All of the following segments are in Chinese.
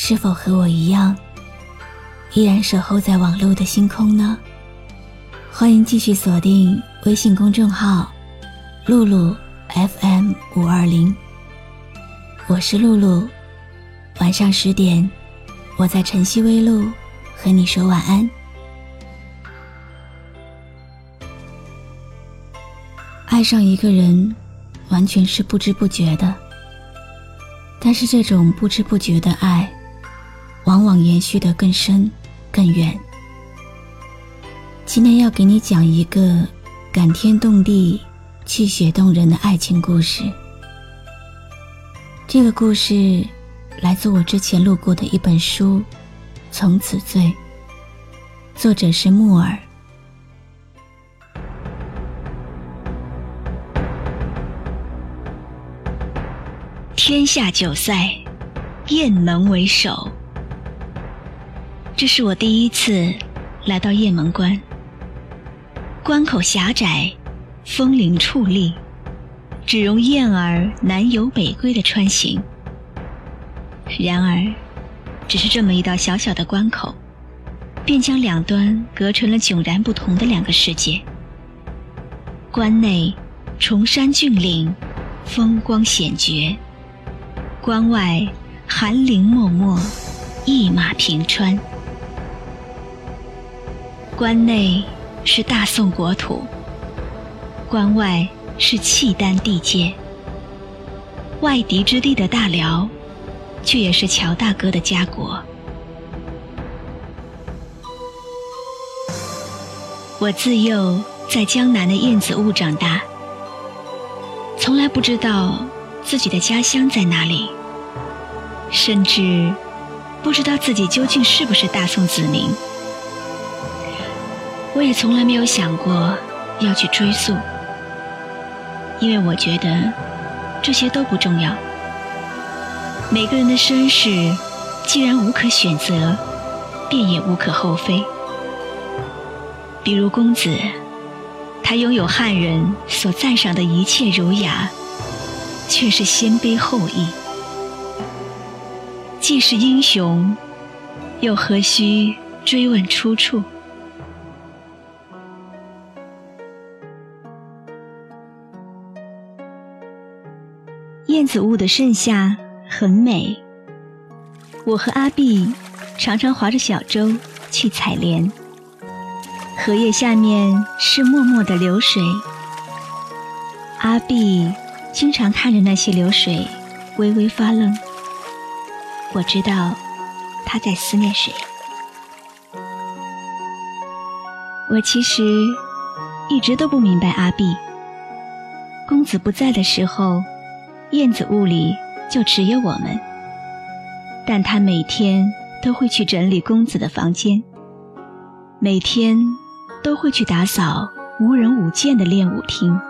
是否和我一样，依然守候在网络的星空呢？欢迎继续锁定微信公众号“露露 FM 五二零”，我是露露。晚上十点，我在晨曦微露和你说晚安。爱上一个人，完全是不知不觉的，但是这种不知不觉的爱。往往延续的更深、更远。今天要给你讲一个感天动地、泣血动人的爱情故事。这个故事来自我之前录过的一本书《从此醉》，作者是木耳。天下酒赛，雁门为首。这是我第一次来到雁门关，关口狭窄，风铃矗立，只容雁儿南游北归的穿行。然而，只是这么一道小小的关口，便将两端隔成了迥然不同的两个世界。关内崇山峻岭，风光险绝；关外寒林漠漠，一马平川。关内是大宋国土，关外是契丹地界。外敌之地的大辽，却也是乔大哥的家国。我自幼在江南的燕子坞长大，从来不知道自己的家乡在哪里，甚至不知道自己究竟是不是大宋子民。我也从来没有想过要去追溯，因为我觉得这些都不重要。每个人的身世既然无可选择，便也无可厚非。比如公子，他拥有汉人所赞赏的一切儒雅，却是鲜卑后裔。既是英雄，又何须追问出处？燕子坞的盛夏很美，我和阿碧常常划着小舟去采莲。荷叶下面是默默的流水，阿碧经常看着那些流水微微发愣。我知道他在思念谁。我其实一直都不明白阿碧，公子不在的时候。燕子屋里就只有我们，但他每天都会去整理公子的房间，每天都会去打扫无人舞剑的练舞厅，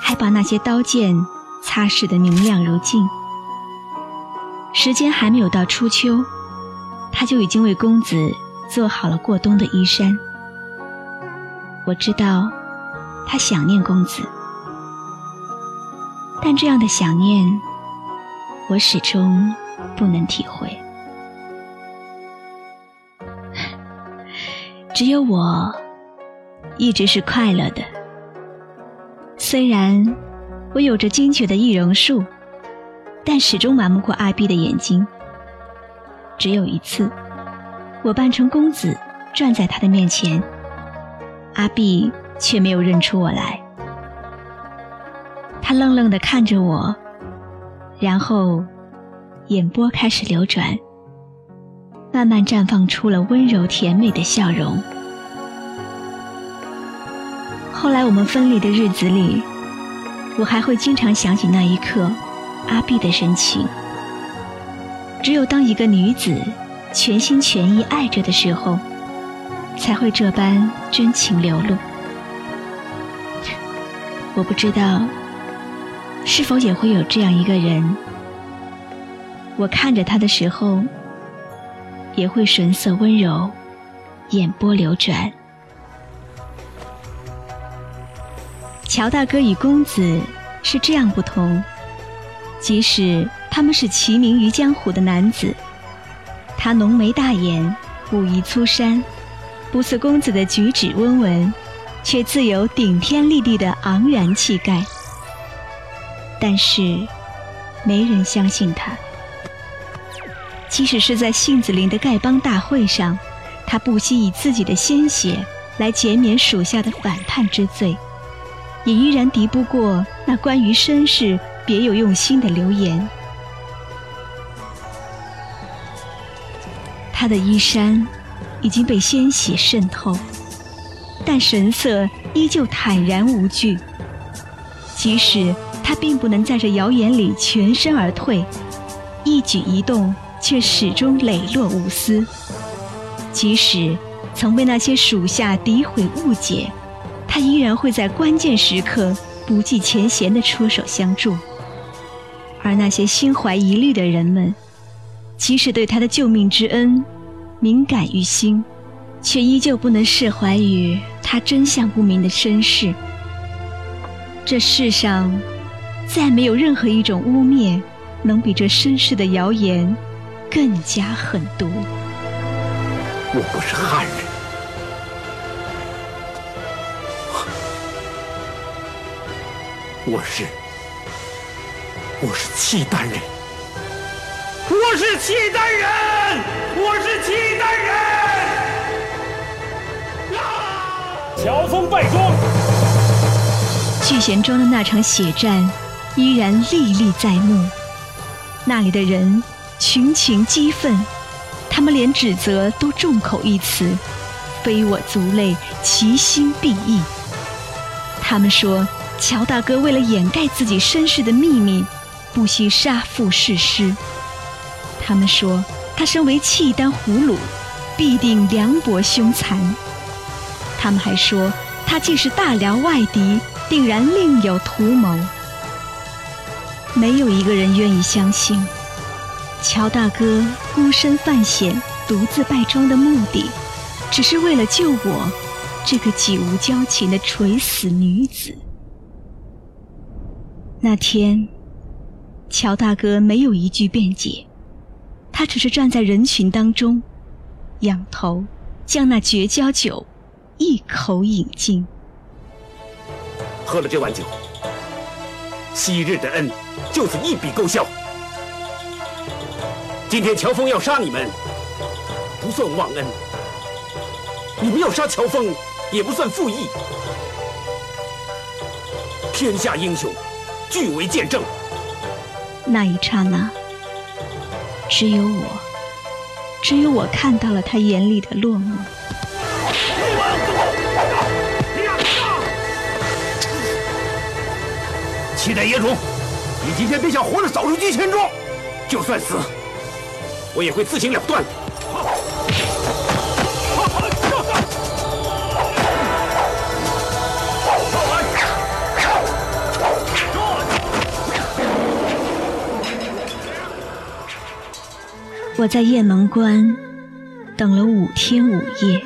还把那些刀剑擦拭得明亮如镜。时间还没有到初秋，他就已经为公子做好了过冬的衣衫。我知道，他想念公子。但这样的想念，我始终不能体会。只有我，一直是快乐的。虽然我有着精绝的易容术，但始终瞒不过阿碧的眼睛。只有一次，我扮成公子站在他的面前，阿碧却没有认出我来。他愣愣地看着我，然后眼波开始流转，慢慢绽放出了温柔甜美的笑容。后来我们分离的日子里，我还会经常想起那一刻阿碧的深情。只有当一个女子全心全意爱着的时候，才会这般真情流露。我不知道，是否也会有这样一个人，我看着他的时候，也会神色温柔，眼波流转。乔大哥与公子是这样不同，即使他们是齐名于江湖的男子，他浓眉大眼，武夷粗衫，不似公子的举止温文。却自有顶天立地的昂然气概，但是没人相信他。即使是在杏子林的丐帮大会上，他不惜以自己的鲜血来减免属下的反叛之罪，也依然敌不过那关于身世别有用心的流言。他的衣衫已经被鲜血渗透。但神色依旧坦然无惧，即使他并不能在这谣言里全身而退，一举一动却始终磊落无私。即使曾被那些属下诋毁误解，他依然会在关键时刻不计前嫌地出手相助。而那些心怀疑虑的人们，即使对他的救命之恩敏感于心，却依旧不能释怀于。他真相不明的身世，这世上再没有任何一种污蔑，能比这身世的谣言更加狠毒。我不是汉人，我是我是契丹人，我是契丹人，我是契丹人。乔峰败庄，聚贤庄的那场血战依然历历在目。那里的人群情激愤，他们连指责都众口一词：“非我族类，其心必异。”他们说，乔大哥为了掩盖自己身世的秘密，不惜杀父弑师。他们说，他身为契丹胡虏，必定凉薄凶残。他们还说，他既是大辽外敌，定然另有图谋。没有一个人愿意相信，乔大哥孤身犯险、独自败庄的目的，只是为了救我这个几无交情的垂死女子。那天，乔大哥没有一句辩解，他只是站在人群当中，仰头将那绝交酒。一口饮尽，喝了这碗酒，昔日的恩就此一笔勾销。今天乔峰要杀你们，不算忘恩；你们要杀乔峰，也不算负义。天下英雄，俱为见证。那一刹那，只有我，只有我看到了他眼里的落寞。契丹野种，你今天别想活着扫出聚贤庄！就算死，我也会自行了断。我在雁门关等了五天五夜。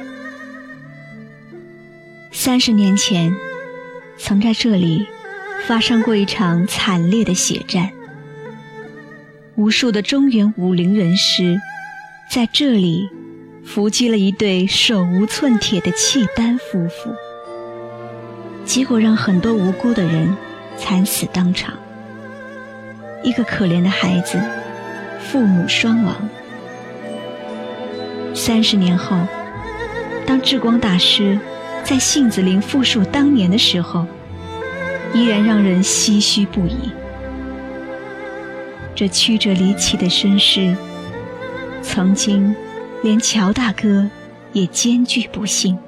三十年前，曾在这里。发生过一场惨烈的血战，无数的中原武林人士在这里伏击了一对手无寸铁的契丹夫妇，结果让很多无辜的人惨死当场。一个可怜的孩子，父母双亡。三十年后，当智光大师在杏子林复述当年的时候。依然让人唏嘘不已。这曲折离奇的身世，曾经连乔大哥也艰巨不幸，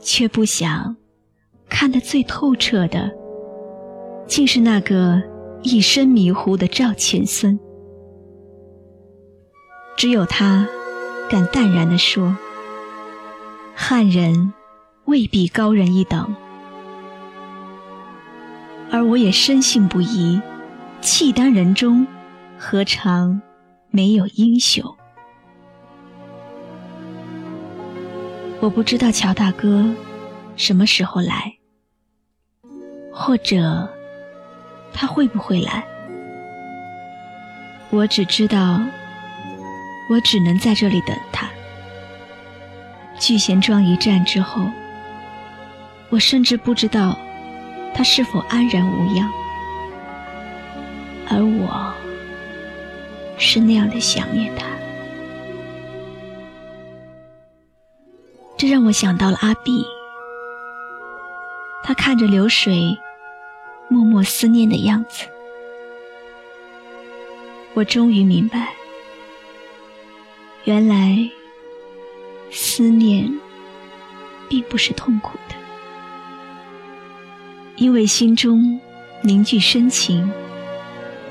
却不想看得最透彻的，竟是那个一身迷糊的赵钱孙。只有他敢淡然地说：“汉人未必高人一等。”而我也深信不疑，契丹人中何尝没有英雄？我不知道乔大哥什么时候来，或者他会不会来。我只知道，我只能在这里等他。聚贤庄一战之后，我甚至不知道。他是否安然无恙？而我是那样的想念他，这让我想到了阿碧。他看着流水，默默思念的样子，我终于明白，原来思念并不是痛苦。因为心中凝聚深情，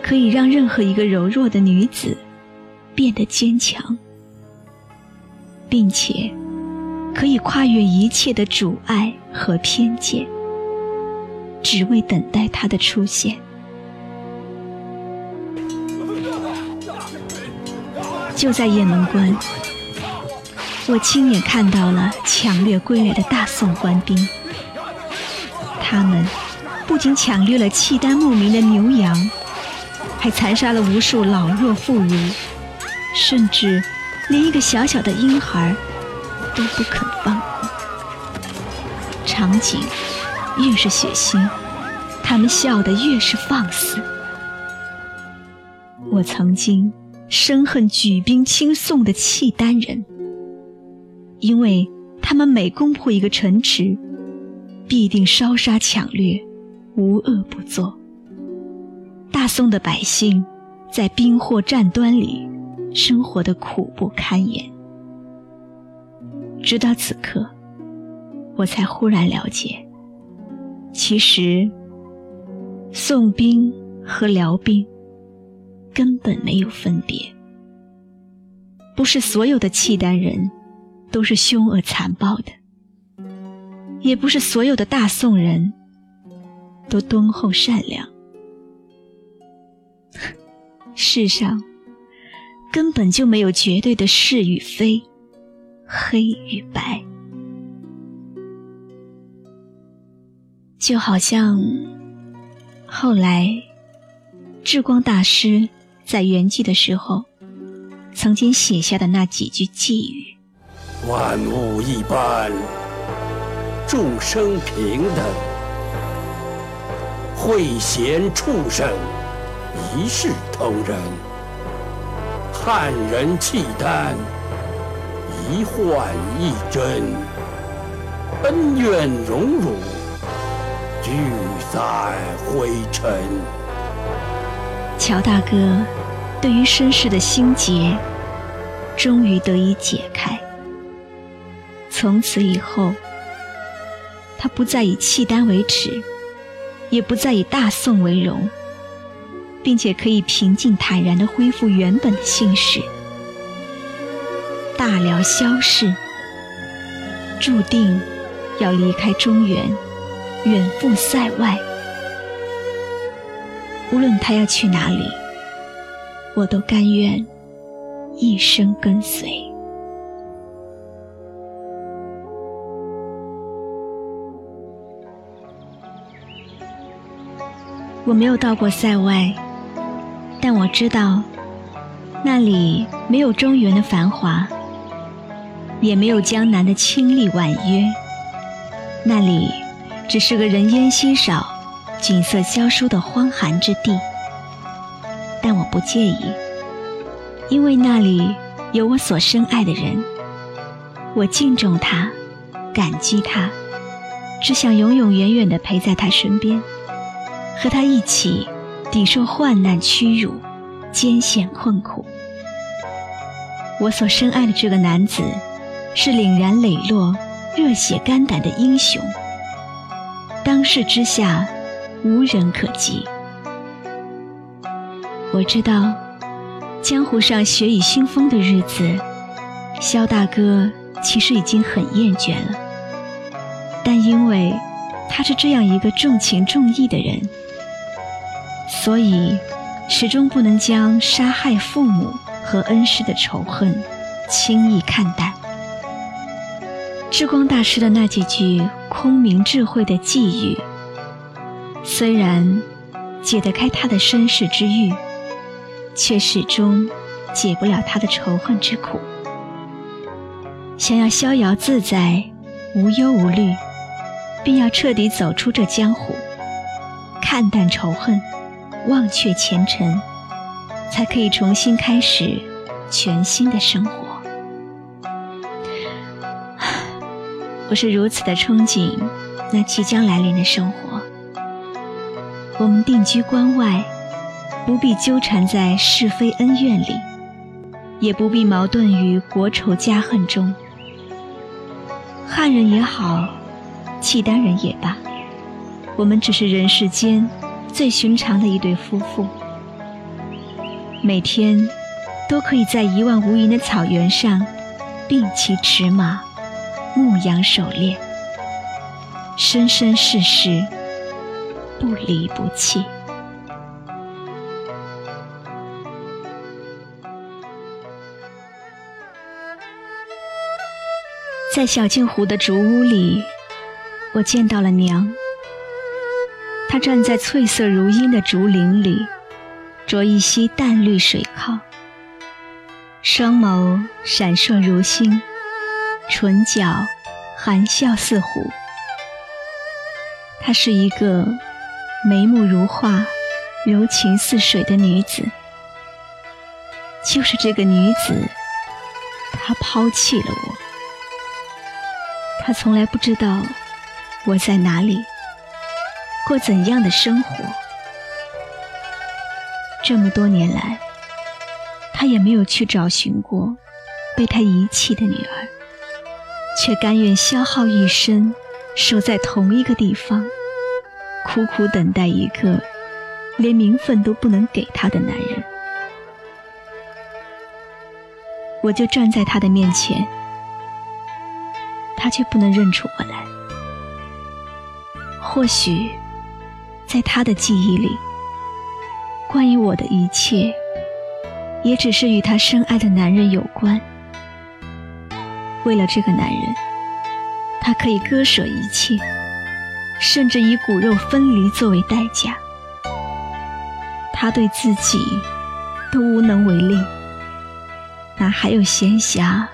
可以让任何一个柔弱的女子变得坚强，并且可以跨越一切的阻碍和偏见，只为等待他的出现。就在雁门关，我亲眼看到了抢掠归来的大宋官兵。他们不仅抢掠了契丹牧民的牛羊，还残杀了无数老弱妇孺，甚至连一个小小的婴孩都不肯放过。场景越是血腥，他们笑得越是放肆。我曾经深恨举兵亲宋的契丹人，因为他们每攻破一个城池。必定烧杀抢掠，无恶不作。大宋的百姓在兵祸战端里生活的苦不堪言。直到此刻，我才忽然了解，其实宋兵和辽兵根本没有分别。不是所有的契丹人都是凶恶残暴的。也不是所有的大宋人都敦厚善良，世上根本就没有绝对的是与非、黑与白，就好像后来智光大师在圆寂的时候曾经写下的那几句寄语：“万物一般。”众生平等，慧贤畜生一视同仁，汉人契丹一幻一真，恩怨荣辱俱在灰尘。乔大哥对于身世的心结终于得以解开，从此以后。他不再以契丹为耻，也不再以大宋为荣，并且可以平静坦然地恢复原本的姓氏。大辽萧氏注定要离开中原，远赴塞外。无论他要去哪里，我都甘愿一生跟随。我没有到过塞外，但我知道，那里没有中原的繁华，也没有江南的清丽婉约，那里只是个人烟稀少、景色萧疏的荒寒之地。但我不介意，因为那里有我所深爱的人，我敬重他，感激他，只想永永远远地陪在他身边。和他一起抵受患难屈辱、艰险困苦。我所深爱的这个男子，是凛然磊落、热血肝胆的英雄，当世之下无人可及。我知道，江湖上血雨腥风的日子，萧大哥其实已经很厌倦了。但因为他是这样一个重情重义的人，所以始终不能将杀害父母和恩师的仇恨轻易看淡。智光大师的那几句空明智慧的寄语，虽然解得开他的身世之欲。却始终解不了他的仇恨之苦。想要逍遥自在、无忧无虑，便要彻底走出这江湖，看淡仇恨，忘却前尘，才可以重新开始全新的生活。我是如此的憧憬那即将来临的生活。我们定居关外。不必纠缠在是非恩怨里，也不必矛盾于国仇家恨中。汉人也好，契丹人也罢，我们只是人世间最寻常的一对夫妇。每天都可以在一望无垠的草原上，并骑驰马，牧羊狩猎，生生世世不离不弃。在小镜湖的竹屋里，我见到了娘。她站在翠色如茵的竹林里，着一袭淡绿水靠，双眸闪烁如星，唇角含笑似虎。她是一个眉目如画、柔情似水的女子。就是这个女子，她抛弃了我。他从来不知道我在哪里，过怎样的生活。这么多年来，他也没有去找寻过被他遗弃的女儿，却甘愿消耗一生，守在同一个地方，苦苦等待一个连名分都不能给他的男人。我就站在他的面前。他却不能认出我来。或许，在他的记忆里，关于我的一切，也只是与他深爱的男人有关。为了这个男人，他可以割舍一切，甚至以骨肉分离作为代价。他对自己都无能为力，哪还有闲暇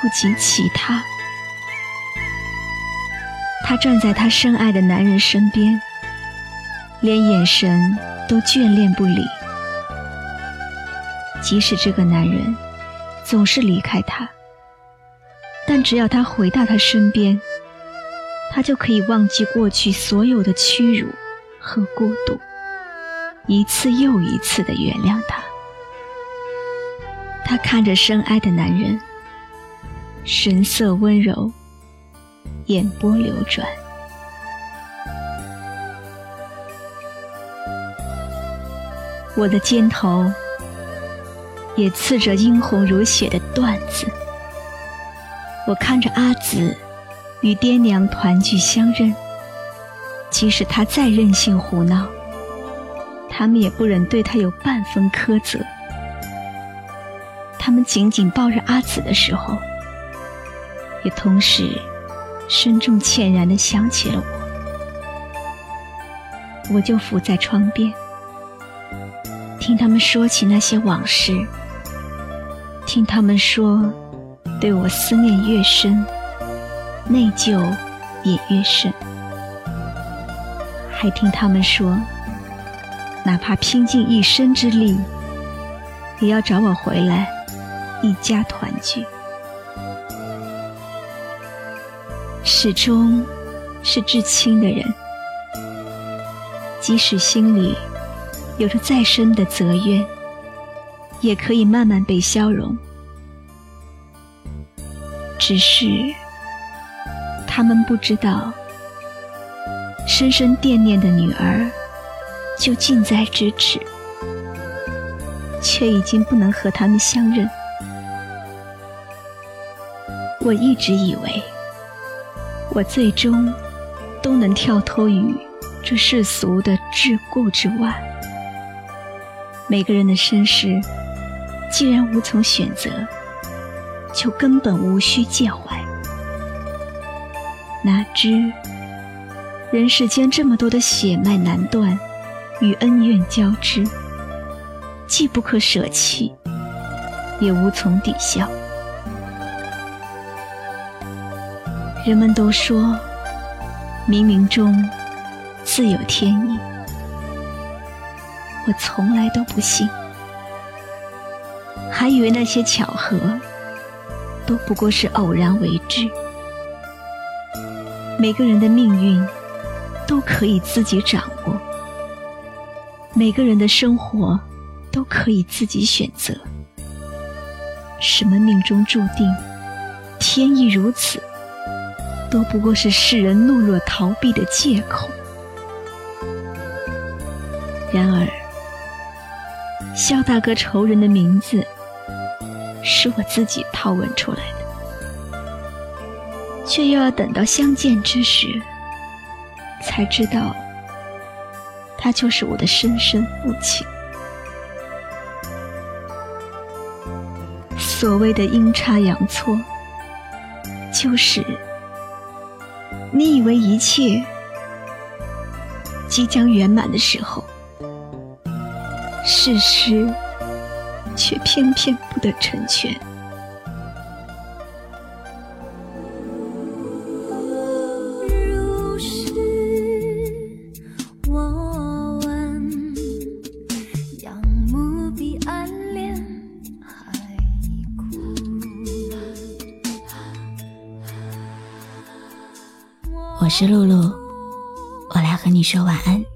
顾及其他？她站在她深爱的男人身边，连眼神都眷恋不离。即使这个男人总是离开她，但只要他回到她身边，她就可以忘记过去所有的屈辱和孤独，一次又一次的原谅他。她看着深爱的男人，神色温柔。眼波流转，我的肩头也刺着殷红如血的缎子。我看着阿紫与爹娘团聚相认，即使他再任性胡闹，他们也不忍对他有半分苛责。他们紧紧抱着阿紫的时候，也同时。深重歉然地想起了我，我就伏在窗边，听他们说起那些往事，听他们说，对我思念越深，内疚也越深，还听他们说，哪怕拼尽一生之力，也要找我回来，一家团聚。始终是至亲的人，即使心里有着再深的责怨，也可以慢慢被消融。只是他们不知道，深深惦念的女儿就近在咫尺，却已经不能和他们相认。我一直以为，我最终都能跳脱于这世俗的桎梏之外。每个人的身世，既然无从选择，就根本无需介怀。哪知人世间这么多的血脉难断与恩怨交织，既不可舍弃，也无从抵消。人们都说，冥冥中自有天意，我从来都不信，还以为那些巧合都不过是偶然为之。每个人的命运都可以自己掌握，每个人的生活都可以自己选择。什么命中注定，天意如此。都不过是世人懦弱逃避的借口。然而，肖大哥仇人的名字是我自己套问出来的，却又要等到相见之时，才知道他就是我的生身父亲。所谓的阴差阳错，就是。你以为一切即将圆满的时候，事实却偏偏不得成全。我是露露，我来和你说晚安。